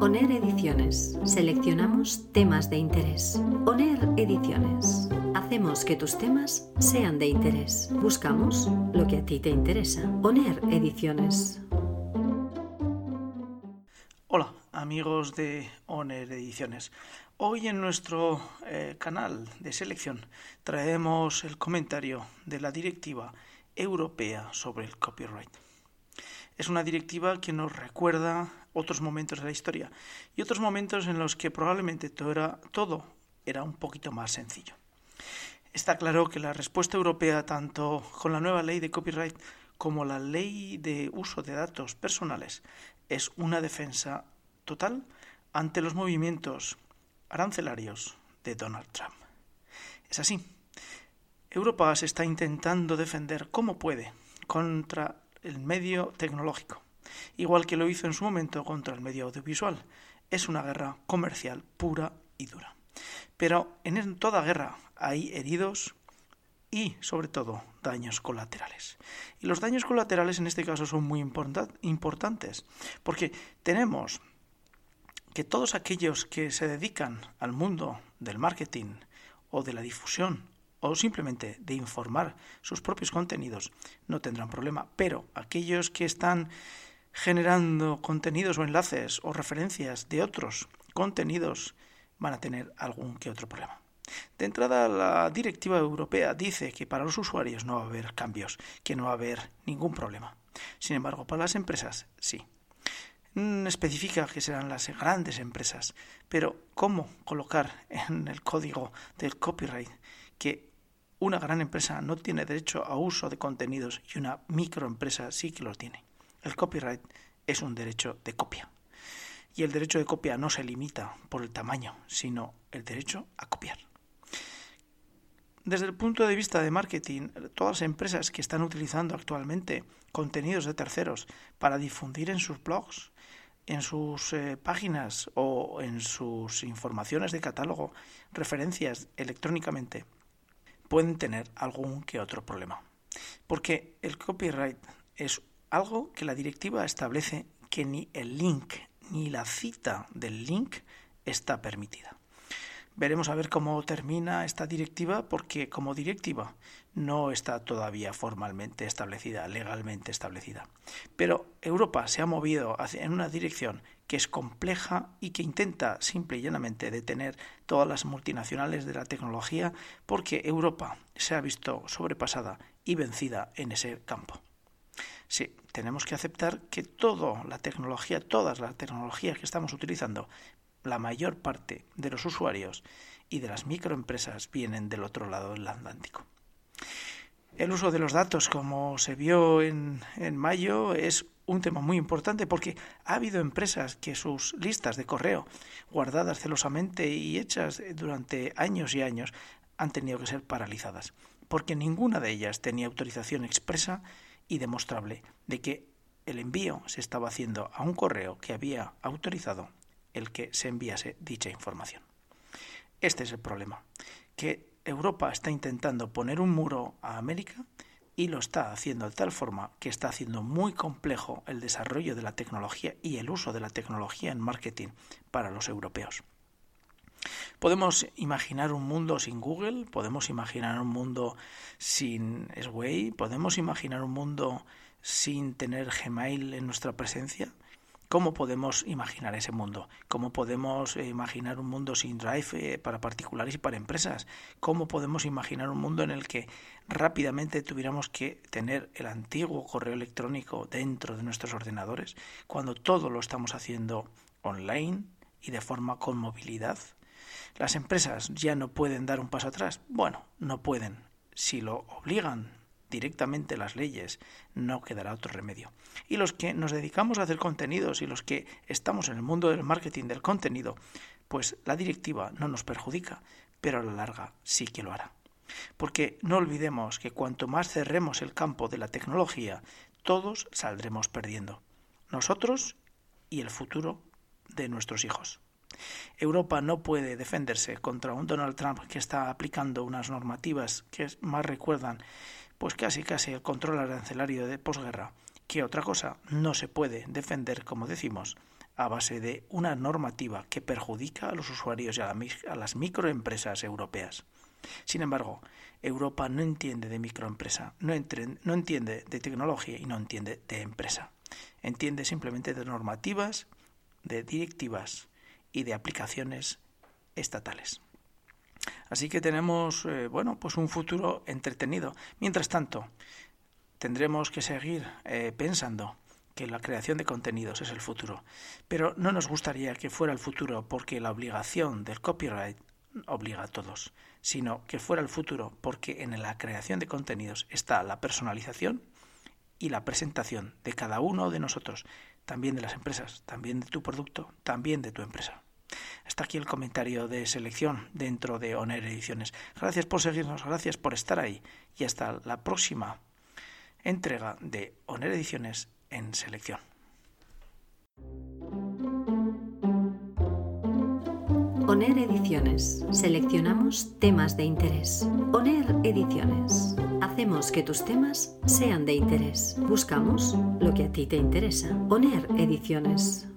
ONER Ediciones. Seleccionamos temas de interés. ONER Ediciones. Hacemos que tus temas sean de interés. Buscamos lo que a ti te interesa. ONER Ediciones. Hola amigos de ONER Ediciones. Hoy en nuestro eh, canal de selección traemos el comentario de la directiva europea sobre el copyright. Es una directiva que nos recuerda otros momentos de la historia y otros momentos en los que probablemente todo era, todo era un poquito más sencillo. Está claro que la respuesta europea, tanto con la nueva ley de copyright como la ley de uso de datos personales, es una defensa total ante los movimientos arancelarios de Donald Trump. Es así. Europa se está intentando defender como puede contra el medio tecnológico, igual que lo hizo en su momento contra el medio audiovisual. Es una guerra comercial pura y dura. Pero en toda guerra hay heridos y, sobre todo, daños colaterales. Y los daños colaterales en este caso son muy importantes, porque tenemos que todos aquellos que se dedican al mundo del marketing o de la difusión o simplemente de informar sus propios contenidos no tendrán problema, pero aquellos que están generando contenidos o enlaces o referencias de otros contenidos van a tener algún que otro problema. De entrada, la directiva europea dice que para los usuarios no va a haber cambios, que no va a haber ningún problema. Sin embargo, para las empresas sí. Mm, especifica que serán las grandes empresas, pero ¿cómo colocar en el código del copyright que una gran empresa no tiene derecho a uso de contenidos y una microempresa sí que los tiene. El copyright es un derecho de copia. Y el derecho de copia no se limita por el tamaño, sino el derecho a copiar. Desde el punto de vista de marketing, todas las empresas que están utilizando actualmente contenidos de terceros para difundir en sus blogs, en sus eh, páginas o en sus informaciones de catálogo, referencias electrónicamente, pueden tener algún que otro problema. Porque el copyright es algo que la directiva establece que ni el link ni la cita del link está permitida. Veremos a ver cómo termina esta directiva porque como directiva no está todavía formalmente establecida, legalmente establecida. Pero Europa se ha movido en una dirección que es compleja y que intenta simple y llanamente detener todas las multinacionales de la tecnología porque Europa se ha visto sobrepasada y vencida en ese campo. Sí, tenemos que aceptar que toda la tecnología, todas las tecnologías que estamos utilizando, la mayor parte de los usuarios y de las microempresas vienen del otro lado del Atlántico. El uso de los datos, como se vio en, en mayo, es un tema muy importante porque ha habido empresas que sus listas de correo guardadas celosamente y hechas durante años y años han tenido que ser paralizadas porque ninguna de ellas tenía autorización expresa y demostrable de que el envío se estaba haciendo a un correo que había autorizado el que se enviase dicha información. Este es el problema, que Europa está intentando poner un muro a América y lo está haciendo de tal forma que está haciendo muy complejo el desarrollo de la tecnología y el uso de la tecnología en marketing para los europeos. Podemos imaginar un mundo sin Google, podemos imaginar un mundo sin Sway, podemos imaginar un mundo sin tener Gmail en nuestra presencia. ¿Cómo podemos imaginar ese mundo? ¿Cómo podemos eh, imaginar un mundo sin Drive eh, para particulares y para empresas? ¿Cómo podemos imaginar un mundo en el que rápidamente tuviéramos que tener el antiguo correo electrónico dentro de nuestros ordenadores cuando todo lo estamos haciendo online y de forma con movilidad? ¿Las empresas ya no pueden dar un paso atrás? Bueno, no pueden. Si lo obligan directamente las leyes, no quedará otro remedio. Y los que nos dedicamos a hacer contenidos y los que estamos en el mundo del marketing del contenido, pues la directiva no nos perjudica, pero a la larga sí que lo hará. Porque no olvidemos que cuanto más cerremos el campo de la tecnología, todos saldremos perdiendo. Nosotros y el futuro de nuestros hijos. Europa no puede defenderse contra un Donald Trump que está aplicando unas normativas que más recuerdan pues casi casi el control arancelario de posguerra, que otra cosa no se puede defender, como decimos, a base de una normativa que perjudica a los usuarios y a, las microempresas europeas. Sin embargo, Europa no entiende de microempresa, no, no entiende de tecnología y no entiende de empresa. Entiende simplemente de normativas, de directivas y de aplicaciones estatales. Así que tenemos, eh, bueno, pues un futuro entretenido. Mientras tanto, tendremos que seguir eh, pensando que la creación de contenidos es el futuro. Pero no nos gustaría que fuera el futuro porque la obligación del copyright obliga a todos, sino que fuera el futuro porque en la creación de contenidos está la personalización y la presentación de cada uno de nosotros, también de las empresas, también de tu producto, también de tu empresa. Hasta aquí el comentario de selección dentro de Oner Ediciones. Gracias por seguirnos, gracias por estar ahí y hasta la próxima entrega de Oner Ediciones en selección. ONER Ediciones. Seleccionamos temas de interés. ONER Ediciones. Hacemos que tus temas sean de interés. Buscamos lo que a ti te interesa. ONER Ediciones.